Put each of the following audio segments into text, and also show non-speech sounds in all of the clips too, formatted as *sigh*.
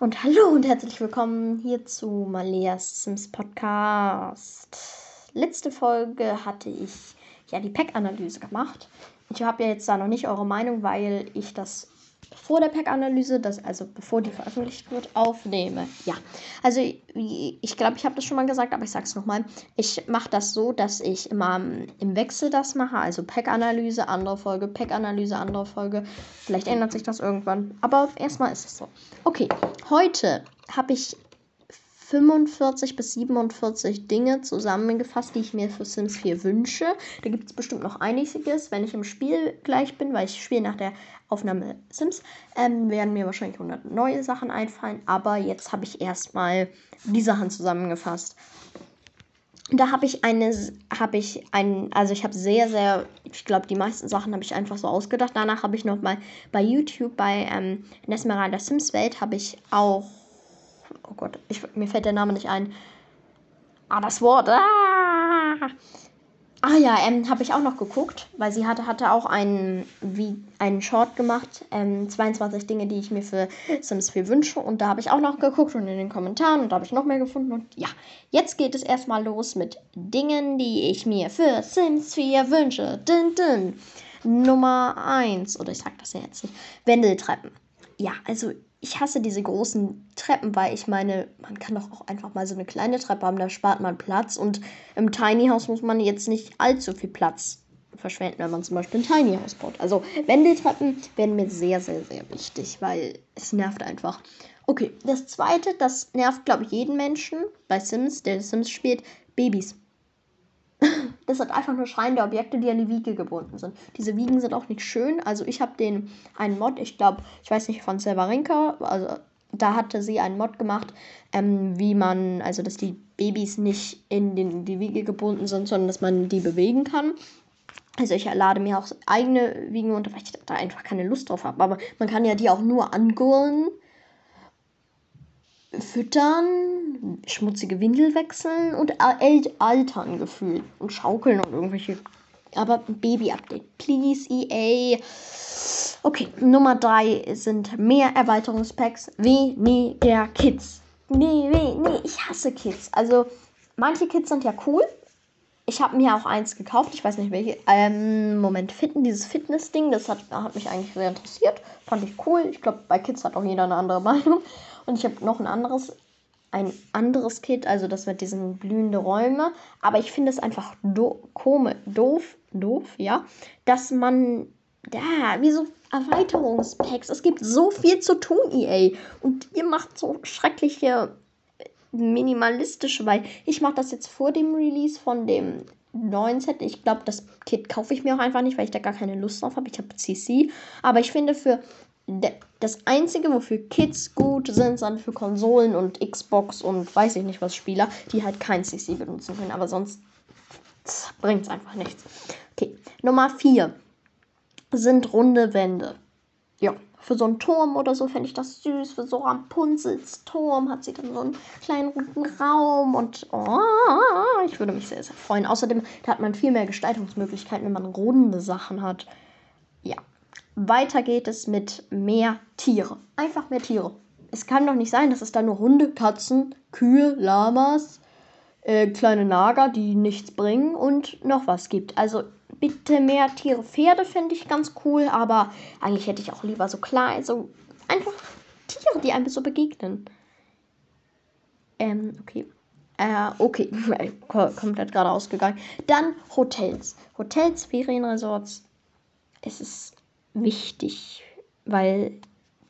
Und hallo und herzlich willkommen hier zu Maleas Sims Podcast. Letzte Folge hatte ich ja die Pack-Analyse gemacht. Ich habe ja jetzt da noch nicht eure Meinung, weil ich das vor der Pack-Analyse, also bevor die veröffentlicht wird, aufnehme. Ja, also ich glaube, ich habe das schon mal gesagt, aber ich sage es nochmal. Ich mache das so, dass ich immer im Wechsel das mache, also Pack-Analyse, andere Folge, Pack-Analyse, andere Folge. Vielleicht ändert sich das irgendwann, aber erstmal ist es so. Okay, heute habe ich 45 bis 47 Dinge zusammengefasst, die ich mir für Sims 4 wünsche. Da gibt es bestimmt noch einiges, wenn ich im Spiel gleich bin, weil ich spiele nach der Aufnahme Sims, ähm, werden mir wahrscheinlich 100 neue Sachen einfallen. Aber jetzt habe ich erstmal die Sachen zusammengefasst. Da habe ich eine, habe ich ein, also ich habe sehr, sehr, ich glaube, die meisten Sachen habe ich einfach so ausgedacht. Danach habe ich noch mal bei YouTube, bei ähm, Nesmeralda Sims Welt, habe ich auch oh Gott, ich, mir fällt der Name nicht ein. Ah, das Wort. Ah, ah ja, ähm, habe ich auch noch geguckt, weil sie hatte, hatte auch einen, wie, einen Short gemacht. Ähm, 22 Dinge, die ich mir für Sims 4 wünsche. Und da habe ich auch noch geguckt und in den Kommentaren und da habe ich noch mehr gefunden. Und ja, jetzt geht es erstmal los mit Dingen, die ich mir für Sims 4 wünsche. Dün, dün. Nummer 1, oder ich sag das ja jetzt nicht, Wendeltreppen. Ja, also ich hasse diese großen Treppen, weil ich meine, man kann doch auch einfach mal so eine kleine Treppe haben, da spart man Platz. Und im Tiny House muss man jetzt nicht allzu viel Platz verschwenden, wenn man zum Beispiel ein Tiny House baut. Also Wendeltreppen werden mir sehr, sehr, sehr wichtig, weil es nervt einfach. Okay, das zweite, das nervt, glaube ich, jeden Menschen bei Sims, der Sims spielt, Babys. Das sind einfach nur schreiende Objekte, die an die Wiege gebunden sind. Diese Wiegen sind auch nicht schön. Also ich habe den einen Mod, ich glaube, ich weiß nicht, von Selvarenka, also da hatte sie einen Mod gemacht, ähm, wie man, also dass die Babys nicht in den, die Wiege gebunden sind, sondern dass man die bewegen kann. Also ich lade mir auch eigene Wiegen unter, weil ich da einfach keine Lust drauf habe. Aber man kann ja die auch nur angurlen füttern, schmutzige Windel wechseln und altern gefühlt und schaukeln und irgendwelche. Aber Baby-Update, please, EA. Okay, Nummer 3 sind mehr Erweiterungspacks, weniger Kids. Nee, nee, nee, ich hasse Kids. Also, manche Kids sind ja cool. Ich habe mir auch eins gekauft, ich weiß nicht welche. Ähm, Moment, Fitten, dieses Fitness-Ding, das hat, hat mich eigentlich sehr interessiert. Fand ich cool. Ich glaube, bei Kids hat auch jeder eine andere *laughs* Meinung. Und ich habe noch ein anderes, ein anderes Kit, also das mit diesen blühenden Räume. Aber ich finde es einfach do komisch, doof, doof, ja, dass man da, wie so Erweiterungspacks. Es gibt so viel zu tun, EA. Und ihr macht so schreckliche minimalistische, weil ich mache das jetzt vor dem Release von dem neuen Set. Ich glaube, das Kit kaufe ich mir auch einfach nicht, weil ich da gar keine Lust drauf habe. Ich habe CC. Aber ich finde, für das Einzige, wofür Kids gut sind, sind für Konsolen und Xbox und weiß ich nicht was Spieler, die halt kein CC benutzen können. Aber sonst bringt es einfach nichts. Okay, Nummer 4 sind runde Wände. Ja, für so einen Turm oder so fände ich das süß. Für so Rapunzels Turm hat sie dann so einen kleinen runden Raum und oh, ich würde mich sehr, sehr freuen. Außerdem da hat man viel mehr Gestaltungsmöglichkeiten, wenn man runde Sachen hat. Weiter geht es mit mehr Tiere. Einfach mehr Tiere. Es kann doch nicht sein, dass es da nur Hunde, Katzen, Kühe, Lamas, äh, kleine Nager, die nichts bringen und noch was gibt. Also bitte mehr Tiere. Pferde finde ich ganz cool, aber eigentlich hätte ich auch lieber so klein, so einfach Tiere, die einem so begegnen. Ähm, okay. Äh, okay, *laughs* komplett gerade ausgegangen. Dann Hotels. Hotels, Ferienresorts. Es ist wichtig, weil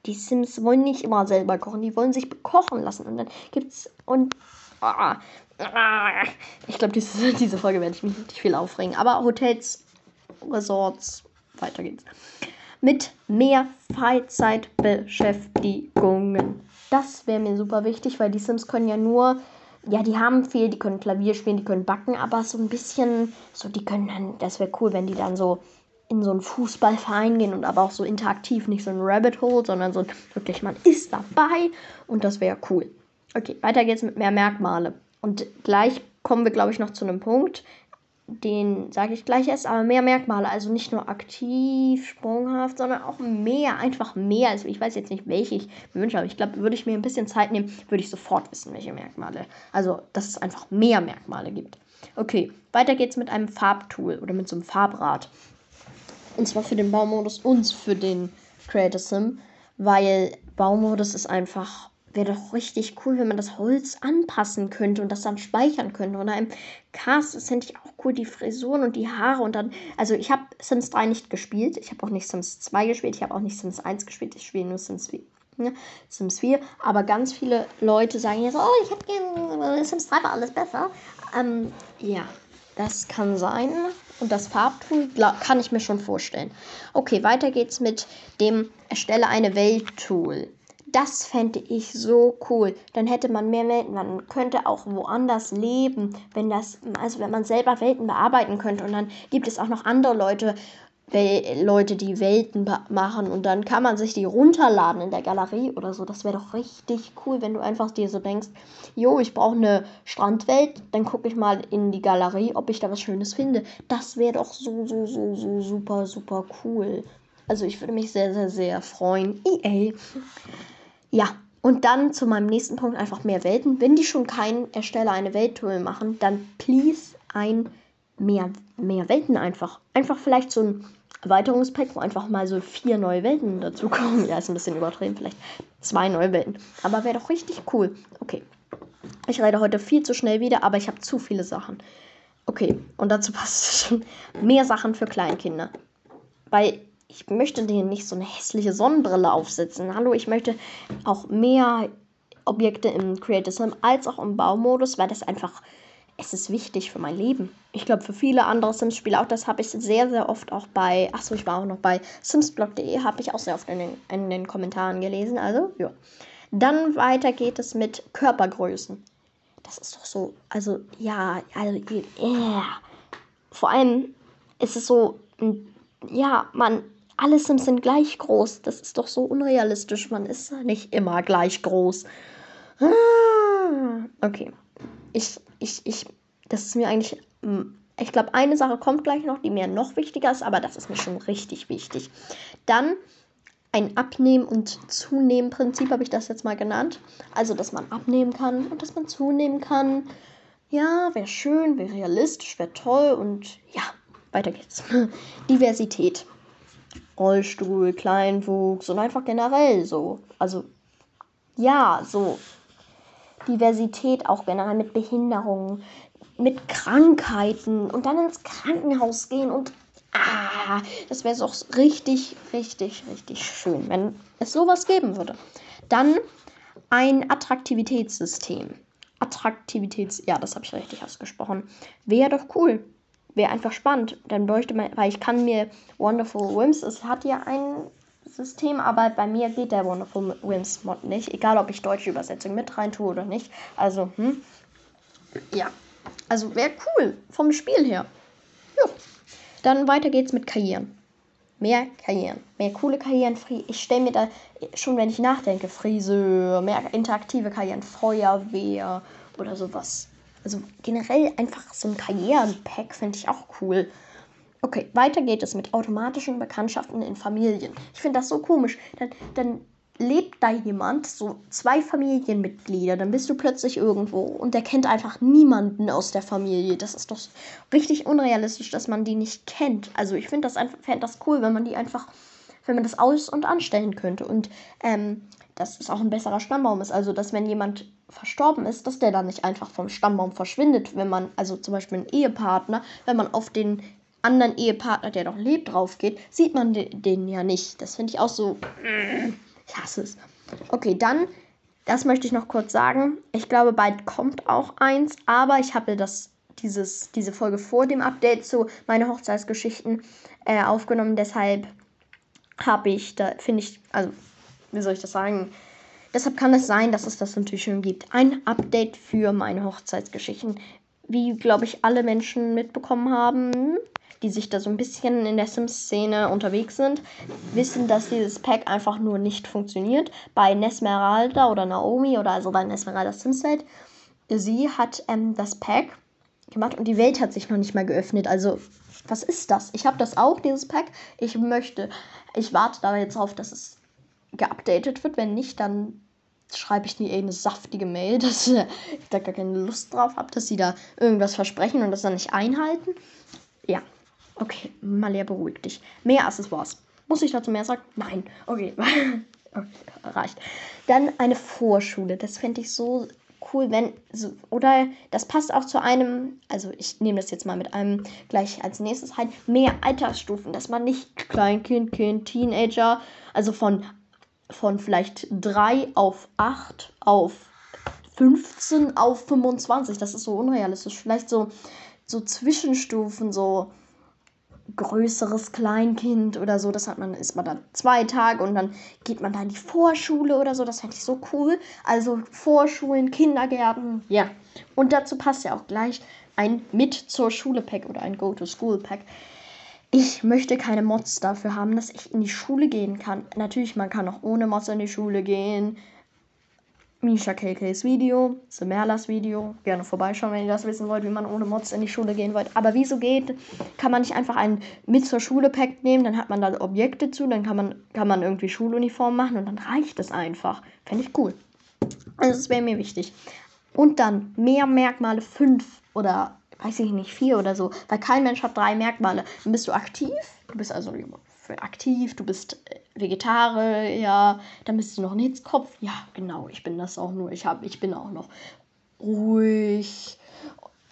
die Sims wollen nicht immer selber kochen, die wollen sich bekochen lassen. Und dann gibt's und ah, ah, ich glaube, diese, *laughs* diese Folge werde ich mich nicht viel aufregen. Aber Hotels, Resorts, weiter geht's. Mit mehr Freizeitbeschäftigungen. Das wäre mir super wichtig, weil die Sims können ja nur ja, die haben viel, die können Klavier spielen, die können backen, aber so ein bisschen, so, die können dann, das wäre cool, wenn die dann so in so einen Fußballverein gehen und aber auch so interaktiv, nicht so ein Rabbit Hole, sondern so wirklich, man ist dabei und das wäre cool. Okay, weiter geht's mit mehr Merkmale. Und gleich kommen wir, glaube ich, noch zu einem Punkt. den sage ich gleich erst, aber mehr Merkmale. Also nicht nur aktiv, sprunghaft, sondern auch mehr, einfach mehr. Also ich weiß jetzt nicht, welche ich mir wünsche, aber ich glaube, würde ich mir ein bisschen Zeit nehmen, würde ich sofort wissen, welche Merkmale. Also, dass es einfach mehr Merkmale gibt. Okay, weiter geht's mit einem Farbtool oder mit so einem Farbrad. Und zwar für den Baumodus und für den Creator Sim, weil Baumodus ist einfach wäre doch richtig cool, wenn man das Holz anpassen könnte und das dann speichern könnte. Oder im Cast, das fände ich auch cool, die Frisuren und die Haare und dann. Also ich habe Sims 3 nicht gespielt. Ich habe auch nicht Sims 2 gespielt. Ich habe auch nicht Sims 1 gespielt. Ich spiele nur Sims 4. Ne? Sims 4. Aber ganz viele Leute sagen jetzt, oh, ich habe gerne Sims 3 war alles besser. Ähm, ja, das kann sein. Und das Farbtool kann ich mir schon vorstellen. Okay, weiter geht's mit dem Erstelle eine Welt-Tool. Das fände ich so cool. Dann hätte man mehr Welten. Man könnte auch woanders leben, wenn das, also wenn man selber Welten bearbeiten könnte. Und dann gibt es auch noch andere Leute, Leute, die Welten machen und dann kann man sich die runterladen in der Galerie oder so. Das wäre doch richtig cool, wenn du einfach dir so denkst, jo, ich brauche eine Strandwelt, dann gucke ich mal in die Galerie, ob ich da was Schönes finde. Das wäre doch so, so, so, so super, super cool. Also ich würde mich sehr, sehr, sehr freuen. EA. Ja, und dann zu meinem nächsten Punkt einfach mehr Welten. Wenn die schon keinen Ersteller eine Welttool machen, dann please ein mehr, mehr Welten einfach. Einfach vielleicht so ein Erweiterungspack, wo einfach mal so vier neue Welten dazukommen. Ja, ist ein bisschen übertrieben, vielleicht zwei neue Welten. Aber wäre doch richtig cool. Okay. Ich rede heute viel zu schnell wieder, aber ich habe zu viele Sachen. Okay, und dazu *laughs* passt schon mehr Sachen für Kleinkinder. Weil ich möchte denen nicht so eine hässliche Sonnenbrille aufsetzen. Hallo, ich möchte auch mehr Objekte im Creative Sim als auch im Baumodus, weil das einfach, es ist wichtig für mein Leben. Ich glaube, für viele andere Sims-Spiele auch, das habe ich sehr, sehr oft auch bei, achso, ich war auch noch bei simsblog.de, habe ich auch sehr oft in den, in den Kommentaren gelesen, also, ja. Dann weiter geht es mit Körpergrößen. Das ist doch so, also, ja, also, yeah. Vor allem ist es so, ja, man alle Sims sind gleich groß. Das ist doch so unrealistisch. Man ist nicht immer gleich groß. Ah, okay. Ich, ich, ich, das ist mir eigentlich. Hm, ich glaube, eine Sache kommt gleich noch, die mir noch wichtiger ist, aber das ist mir schon richtig wichtig. Dann ein Abnehmen- und Zunehmen-Prinzip habe ich das jetzt mal genannt. Also, dass man abnehmen kann und dass man zunehmen kann. Ja, wäre schön, wäre realistisch, wäre toll und ja, weiter geht's. *laughs* Diversität. Rollstuhl, Kleinwuchs und einfach generell so. Also ja, so Diversität auch generell mit Behinderungen, mit Krankheiten und dann ins Krankenhaus gehen und ah, das wäre doch richtig, richtig, richtig schön, wenn es sowas geben würde. Dann ein Attraktivitätssystem. Attraktivitäts, ja, das habe ich richtig ausgesprochen. Wäre doch cool wäre einfach spannend. Dann bräuchte man, weil ich kann mir Wonderful Whims, es hat ja ein System, aber bei mir geht der Wonderful Whims Mod nicht. Egal, ob ich deutsche Übersetzung mit rein tue oder nicht. Also, hm. Ja. Also wäre cool vom Spiel her. Ja. Dann weiter geht's mit Karrieren. Mehr Karrieren. Mehr coole Karrieren. Ich stelle mir da schon, wenn ich nachdenke, Friseur, mehr interaktive Karrieren, Feuerwehr oder sowas. Also generell einfach so ein Karrierenpack finde ich auch cool. Okay, weiter geht es mit automatischen Bekanntschaften in Familien. Ich finde das so komisch. Dann, dann lebt da jemand, so zwei Familienmitglieder, dann bist du plötzlich irgendwo und der kennt einfach niemanden aus der Familie. Das ist doch richtig unrealistisch, dass man die nicht kennt. Also ich finde das einfach, fände das cool, wenn man die einfach, wenn man das aus- und anstellen könnte. Und ähm, dass es auch ein besserer Stammbaum ist. Also, dass wenn jemand verstorben ist, dass der dann nicht einfach vom Stammbaum verschwindet, wenn man, also zum Beispiel ein Ehepartner, wenn man auf den anderen Ehepartner, der noch lebt, drauf geht, sieht man den, ja nicht. Das finde ich auch so. Ich hasse es. Okay, dann, das möchte ich noch kurz sagen. Ich glaube, bald kommt auch eins, aber ich habe das, dieses, diese Folge vor dem Update zu meine Hochzeitsgeschichten äh, aufgenommen. Deshalb habe ich, da finde ich, also wie soll ich das sagen? Deshalb kann es sein, dass es das natürlich schon gibt. Ein Update für meine Hochzeitsgeschichten. Wie, glaube ich, alle Menschen mitbekommen haben, die sich da so ein bisschen in der Sims-Szene unterwegs sind, wissen, dass dieses Pack einfach nur nicht funktioniert. Bei Nesmeralda oder Naomi oder also bei Nesmeralda Simset, sie hat ähm, das Pack gemacht und die Welt hat sich noch nicht mal geöffnet. Also, was ist das? Ich habe das auch, dieses Pack. Ich möchte, ich warte da jetzt drauf, dass es geupdatet wird. Wenn nicht, dann schreibe ich eh eine saftige Mail, *laughs* dass ich da gar keine Lust drauf habe, dass sie da irgendwas versprechen und das dann nicht einhalten. Ja, okay, Malia, beruhig dich. Mehr Accessoires. Muss ich dazu mehr sagen? Nein. Okay. *laughs* okay reicht. Dann eine Vorschule. Das fände ich so cool, wenn, oder das passt auch zu einem, also ich nehme das jetzt mal mit einem gleich als nächstes halt, mehr Altersstufen, dass man nicht Kleinkind, Kind, Teenager, also von, von vielleicht 3 auf 8 auf 15 auf 25, das ist so unrealistisch, vielleicht so, so Zwischenstufen, so größeres Kleinkind oder so. Das hat man, ist man dann zwei Tage und dann geht man da in die Vorschule oder so. Das fände ich so cool. Also Vorschulen, Kindergärten, ja. Und dazu passt ja auch gleich ein mit zur Schule Pack oder ein Go to School Pack. Ich möchte keine Mods dafür haben, dass ich in die Schule gehen kann. Natürlich, man kann auch ohne Mods in die Schule gehen. Misha KKs Video, Semerlas Video. Gerne vorbeischauen, wenn ihr das wissen wollt, wie man ohne Mods in die Schule gehen wollt. Aber wieso geht, kann man nicht einfach ein mit zur Schule Pack nehmen, dann hat man da Objekte zu, dann kann man, kann man irgendwie Schuluniform machen und dann reicht es einfach. Fände ich cool. Also das wäre mir wichtig. Und dann mehr Merkmale, fünf oder weiß ich nicht, vier oder so. Weil kein Mensch hat drei Merkmale. Dann bist du aktiv, du bist also aktiv, du bist äh, Vegetarier, dann bist du noch ein Hitzkopf. Ja, genau, ich bin das auch nur. Ich, hab, ich bin auch noch ruhig,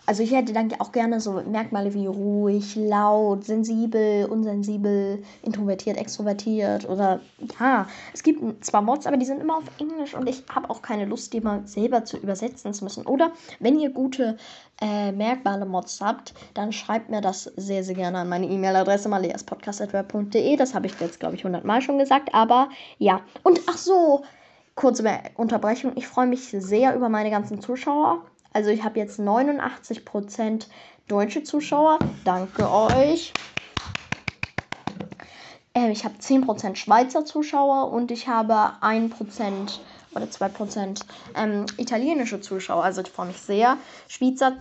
also ich hätte dann auch gerne so Merkmale wie ruhig, laut, sensibel, unsensibel, introvertiert, extrovertiert oder ja, es gibt zwar Mods, aber die sind immer auf Englisch und ich habe auch keine Lust, die mal selber zu übersetzen zu müssen. Oder wenn ihr gute äh, Merkmale Mods habt, dann schreibt mir das sehr, sehr gerne an meine E-Mail-Adresse maleaspodcast.web.de. Das habe ich jetzt, glaube ich, hundertmal schon gesagt, aber ja. Und ach so, kurze Unterbrechung. Ich freue mich sehr über meine ganzen Zuschauer. Also ich habe jetzt 89% deutsche Zuschauer. Danke euch. Äh, ich habe 10% Schweizer Zuschauer und ich habe 1% oder 2% ähm, italienische Zuschauer. Also ich freue mich sehr. Schweizer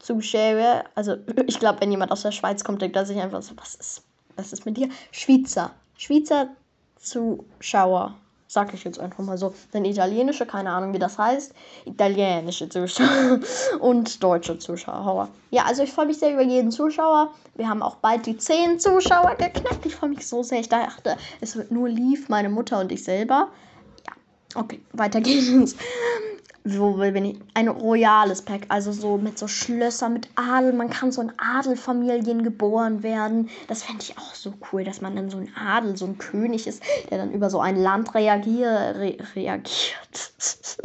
Zuschauer, also *clears throat* ich glaube, wenn jemand aus der Schweiz kommt, denkt er sich einfach so, was ist, was ist mit dir? Schweizer. Schweizer Zuschauer sag ich jetzt einfach mal so. Denn italienische, keine Ahnung, wie das heißt, italienische Zuschauer *laughs* und deutsche Zuschauer. Ja, also ich freue mich sehr über jeden Zuschauer. Wir haben auch bald die 10 Zuschauer geknackt. Ich freue mich so sehr. Ich dachte, es wird nur lief, meine Mutter und ich selber. Ja, okay, weiter geht's wo bin ich? Ein royales Pack, also so mit so Schlössern, mit Adel. Man kann so in Adelfamilien geboren werden. Das fände ich auch so cool, dass man dann so ein Adel, so ein König ist, der dann über so ein Land reagier, re, reagiert. *laughs*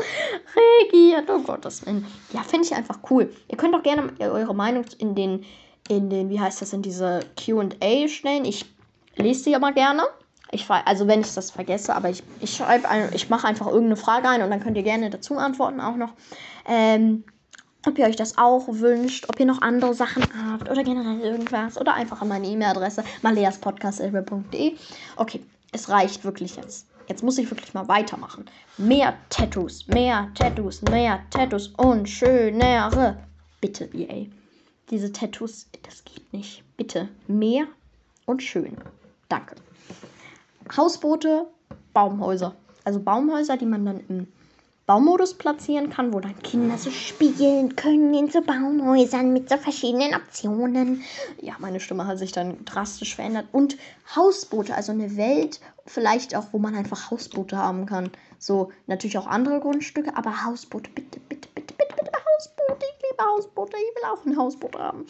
reagiert, oh Gottes Willen. Ja, finde ich einfach cool. Ihr könnt auch gerne eure Meinung in den, in den, wie heißt das, in diese QA stellen. Ich lese sie aber gerne. Ich also wenn ich das vergesse, aber ich, ich schreibe ein, ich mache einfach irgendeine Frage ein und dann könnt ihr gerne dazu antworten auch noch. Ähm, ob ihr euch das auch wünscht, ob ihr noch andere Sachen habt oder generell irgendwas oder einfach an meine E-Mail-Adresse maleaspodcast.de. Okay, es reicht wirklich jetzt. Jetzt muss ich wirklich mal weitermachen. Mehr Tattoos, mehr Tattoos, mehr Tattoos und schönere. Bitte, EA. Diese Tattoos, das geht nicht. Bitte, mehr und schön. Danke. Hausboote, Baumhäuser. Also Baumhäuser, die man dann im Baumodus platzieren kann, wo dann Kinder so spielen können in so Baumhäusern mit so verschiedenen Optionen. Ja, meine Stimme hat sich dann drastisch verändert. Und Hausboote, also eine Welt, vielleicht auch, wo man einfach Hausboote haben kann. So, natürlich auch andere Grundstücke, aber Hausboote, bitte, bitte, bitte, bitte, bitte, Hausboote. Ich liebe Hausboote, ich will auch ein Hausboot haben.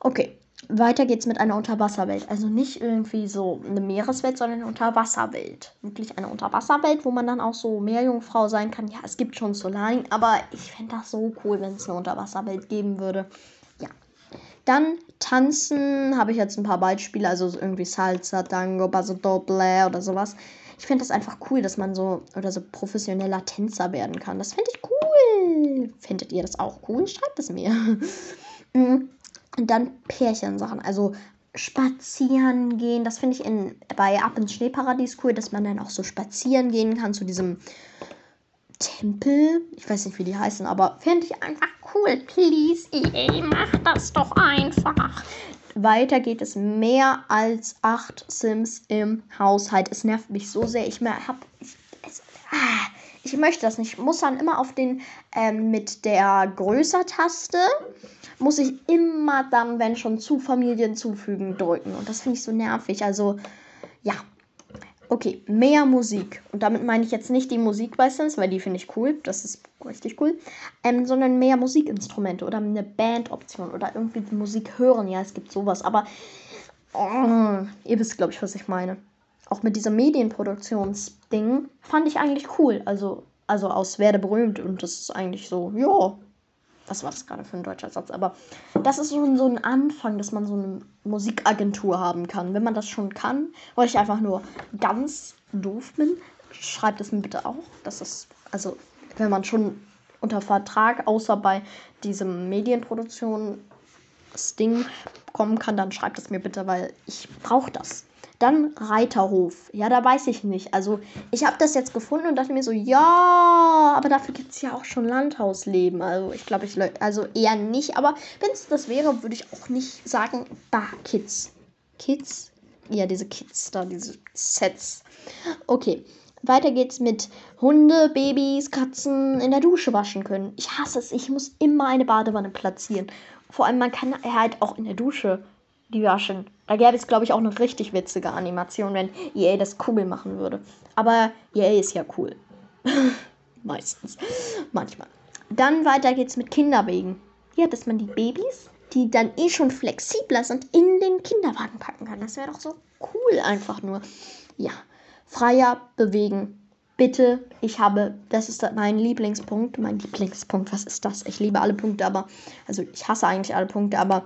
Okay, weiter geht's mit einer Unterwasserwelt. Also nicht irgendwie so eine Meereswelt, sondern eine Unterwasserwelt. Wirklich eine Unterwasserwelt, wo man dann auch so Meerjungfrau sein kann. Ja, es gibt schon Solarin, aber ich fände das so cool, wenn es eine Unterwasserwelt geben würde. Ja. Dann Tanzen habe ich jetzt ein paar Beispiele, also irgendwie Salsa, Tango, Paso Doble oder sowas. Ich finde das einfach cool, dass man so oder so professioneller Tänzer werden kann. Das finde ich cool. Findet ihr das auch cool? Schreibt es mir. *laughs* Und dann Pärchensachen, also spazieren gehen. Das finde ich in, bei Ab ins Schneeparadies cool, dass man dann auch so spazieren gehen kann zu diesem Tempel. Ich weiß nicht, wie die heißen, aber fände ich einfach cool. Please, EA, mach das doch einfach. Weiter geht es mehr als acht Sims im Haushalt. Es nervt mich so sehr. Ich mehr hab. Ich, es, ah, ich möchte das nicht. Ich muss dann immer auf den ähm, mit der Größer-Taste muss ich immer dann, wenn schon zu Familien zufügen, drücken. Und das finde ich so nervig. Also, ja. Okay, mehr Musik. Und damit meine ich jetzt nicht die Musik bei Sims, weil die finde ich cool. Das ist richtig cool. Ähm, sondern mehr Musikinstrumente oder eine Bandoption oder irgendwie Musik hören. Ja, es gibt sowas. Aber oh, ihr wisst, glaube ich, was ich meine. Auch mit diesem Medienproduktionsding fand ich eigentlich cool. Also, also aus Werde berühmt. Und das ist eigentlich so, ja, was war das gerade für ein deutscher Satz? Aber das ist schon so ein Anfang, dass man so eine Musikagentur haben kann. Wenn man das schon kann, weil ich einfach nur ganz doof bin, schreibt es mir bitte auch. Das ist, also, wenn man schon unter Vertrag, außer bei diesem Medienproduktion-Ding kommen kann, dann schreibt es mir bitte, weil ich brauche das. Dann Reiterhof. Ja, da weiß ich nicht. Also, ich habe das jetzt gefunden und dachte mir so, ja, aber dafür gibt es ja auch schon Landhausleben. Also, ich glaube, ich, also eher nicht. Aber wenn es das wäre, würde ich auch nicht sagen, bah, Kids. Kids? Ja, diese Kids da, diese Sets. Okay. Weiter geht's mit Hunde, Babys, Katzen in der Dusche waschen können. Ich hasse es. Ich muss immer eine Badewanne platzieren. Vor allem, man kann halt auch in der Dusche die waschen. Da gäbe es, glaube ich, auch eine richtig witzige Animation, wenn EA das cool machen würde. Aber EA ist ja cool. *laughs* Meistens. Manchmal. Dann weiter geht's mit Kinderwegen. Ja, dass man die Babys, die dann eh schon flexibler sind, in den Kinderwagen packen kann. Das wäre doch so cool einfach nur. Ja. Freier bewegen. Bitte, ich habe, das ist mein Lieblingspunkt. Mein Lieblingspunkt, was ist das? Ich liebe alle Punkte, aber, also ich hasse eigentlich alle Punkte, aber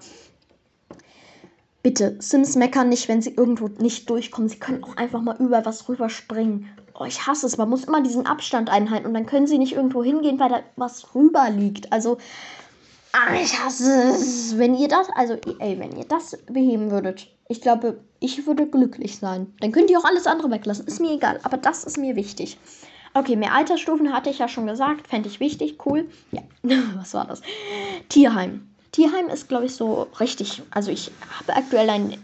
Bitte, Sims meckern nicht, wenn sie irgendwo nicht durchkommen. Sie können auch einfach mal über was rüberspringen. Oh, ich hasse es. Man muss immer diesen Abstand einhalten und dann können sie nicht irgendwo hingehen, weil da was rüber liegt. Also, ah, ich hasse es. Wenn ihr das, also, ey, wenn ihr das beheben würdet, ich glaube, ich würde glücklich sein. Dann könnt ihr auch alles andere weglassen. Ist mir egal. Aber das ist mir wichtig. Okay, mehr Altersstufen hatte ich ja schon gesagt. Fände ich wichtig. Cool. Ja, *laughs* was war das? Tierheim. Tierheim ist, glaube ich, so richtig. Also ich habe aktuell einen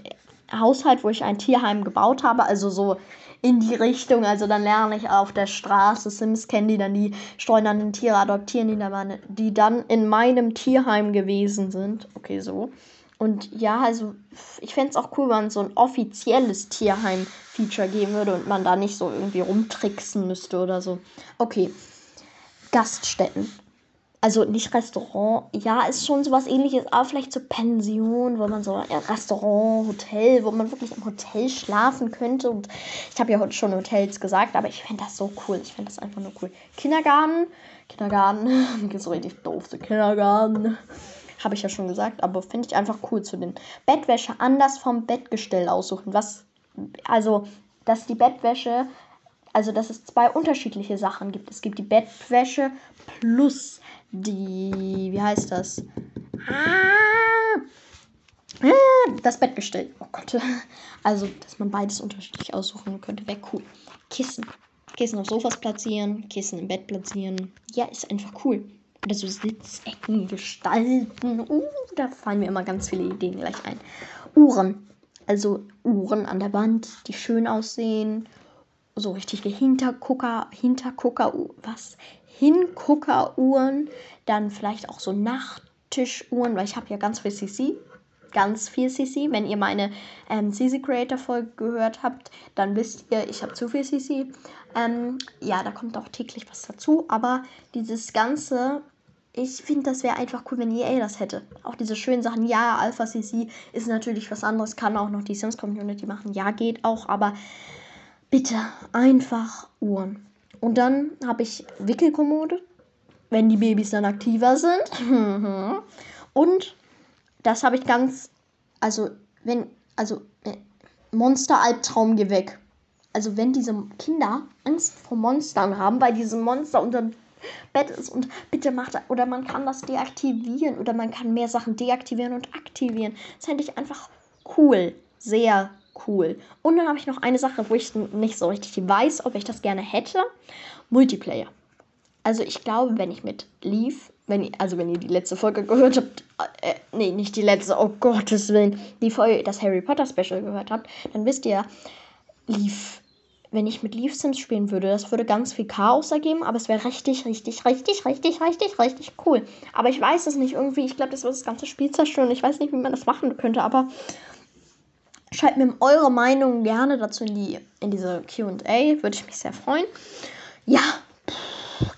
Haushalt, wo ich ein Tierheim gebaut habe, also so in die Richtung. Also dann lerne ich auf der Straße Sims kennen, die dann die streuen dann den Tiere, adoptieren die dann, die dann in meinem Tierheim gewesen sind. Okay, so. Und ja, also ich fände es auch cool, wenn man so ein offizielles Tierheim-Feature geben würde und man da nicht so irgendwie rumtricksen müsste oder so. Okay. Gaststätten also nicht Restaurant, ja, ist schon sowas ähnliches, aber vielleicht so Pension, wo man so ja, Restaurant, Hotel, wo man wirklich im Hotel schlafen könnte. Und ich habe ja heute schon Hotels gesagt, aber ich fände das so cool. Ich fände das einfach nur cool. Kindergarten, Kindergarten, *laughs* so richtig doof, so Kindergarten. Habe ich ja schon gesagt, aber finde ich einfach cool zu den Bettwäsche anders vom Bettgestell aussuchen. Was, also, dass die Bettwäsche also dass es zwei unterschiedliche Sachen gibt. Es gibt die Bettwäsche plus die, wie heißt das? Ah, das Bettgestell. Oh Gott. Also, dass man beides unterschiedlich aussuchen könnte, wäre cool. Kissen. Kissen auf Sofas platzieren, Kissen im Bett platzieren. Ja, ist einfach cool. Oder so Sitzecken gestalten. Uh, da fallen mir immer ganz viele Ideen gleich ein. Uhren. Also Uhren an der Wand, die schön aussehen. So richtige Hintergucker, Hintergucker, was? Hinguckeruhren, dann vielleicht auch so Nachttischuhren, weil ich habe ja ganz viel CC. Ganz viel CC. Wenn ihr meine ähm, CC Creator Folge gehört habt, dann wisst ihr, ich habe zu viel CC. Ähm, ja, da kommt auch täglich was dazu. Aber dieses Ganze ich finde, das wäre einfach cool, wenn EA das hätte. Auch diese schönen Sachen. Ja, Alpha CC ist natürlich was anderes, kann auch noch die Sims Community machen. Ja, geht auch, aber bitte einfach Uhren. Und dann habe ich Wickelkommode, wenn die Babys dann aktiver sind. *laughs* Und das habe ich ganz, also wenn, also äh, Monster-Albtraum geh weg. Also wenn diese Kinder Angst vor Monstern haben, weil diese Monster unter dem Bett ist und bitte macht, oder man kann das deaktivieren oder man kann mehr Sachen deaktivieren und aktivieren. Das fände ich einfach cool. Sehr cool. Und dann habe ich noch eine Sache, wo ich nicht so richtig weiß, ob ich das gerne hätte. Multiplayer. also ich glaube, wenn ich mit Leaf, wenn ihr, also wenn ihr die letzte Folge gehört habt, äh, nee, nicht die letzte, oh Gottes Willen, die Folge, das Harry Potter Special gehört habt, dann wisst ihr, Leaf, wenn ich mit Leaf Sims spielen würde, das würde ganz viel Chaos ergeben, aber es wäre richtig, richtig, richtig, richtig, richtig, richtig cool. Aber ich weiß es nicht irgendwie, ich glaube, das wird das ganze Spiel zerstören. Ich weiß nicht, wie man das machen könnte, aber schreibt mir eure Meinung gerne dazu in, die, in diese QA, würde ich mich sehr freuen. Ja,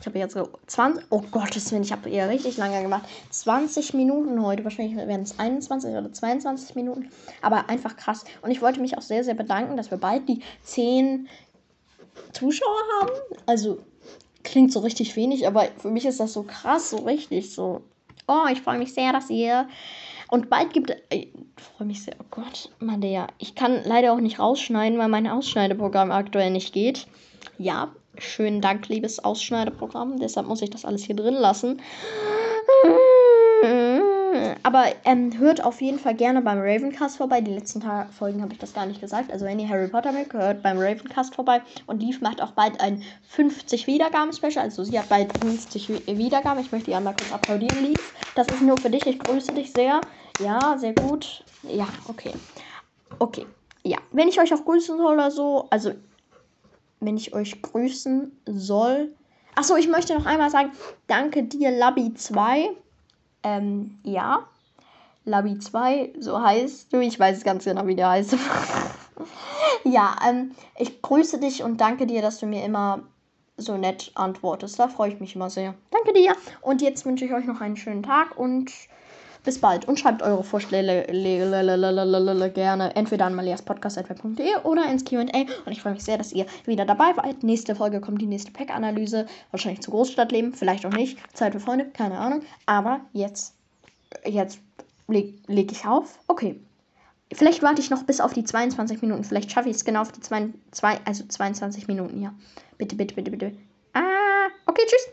ich habe jetzt so 20, oh Gottes Willen, ich habe eher richtig lange gemacht. 20 Minuten heute, wahrscheinlich werden es 21 oder 22 Minuten, aber einfach krass. Und ich wollte mich auch sehr, sehr bedanken, dass wir bald die 10 Zuschauer haben. Also klingt so richtig wenig, aber für mich ist das so krass, so richtig so. Oh, ich freue mich sehr, dass ihr. Und bald gibt es. Ich freue mich sehr. Oh Gott, Mann, der. Ich kann leider auch nicht rausschneiden, weil mein Ausschneideprogramm aktuell nicht geht. Ja, Schönen Dank, liebes Ausschneideprogramm. Deshalb muss ich das alles hier drin lassen. Aber ähm, hört auf jeden Fall gerne beim Ravencast vorbei. Die letzten Tage Folgen habe ich das gar nicht gesagt. Also wenn ihr Harry Potter mögt, hört beim Ravencast vorbei. Und Leaf macht auch bald ein 50 Wiedergaben-Special. Also sie hat bald 50 Wiedergaben. Ich möchte die einmal kurz applaudieren, Leaf. Das ist nur für dich. Ich grüße dich sehr. Ja, sehr gut. Ja, okay. Okay. Ja, wenn ich euch auch grüßen soll oder so, also wenn ich euch grüßen soll. Achso, ich möchte noch einmal sagen, danke dir, Labi2. Ähm, ja. Labi2, so heißt du. Ich weiß ganz genau, wie der heißt. *laughs* ja, ähm, ich grüße dich und danke dir, dass du mir immer so nett antwortest. Da freue ich mich immer sehr. Danke dir. Und jetzt wünsche ich euch noch einen schönen Tag und bis bald und schreibt eure Vorschläge gerne entweder an maliaspodcast.de oder ins QA. Und ich freue mich sehr, dass ihr wieder dabei seid. Nächste Folge kommt die nächste Pack-Analyse. Wahrscheinlich zu Großstadtleben, vielleicht auch nicht. Zeit für Freunde, keine Ahnung. Aber jetzt, jetzt lege leg ich auf. Okay. Vielleicht warte ich noch bis auf die 22 Minuten. Vielleicht schaffe ich es genau auf die zwei, zwei, also 22 Minuten, ja. Bitte, bitte, bitte, bitte. Ah, okay, tschüss.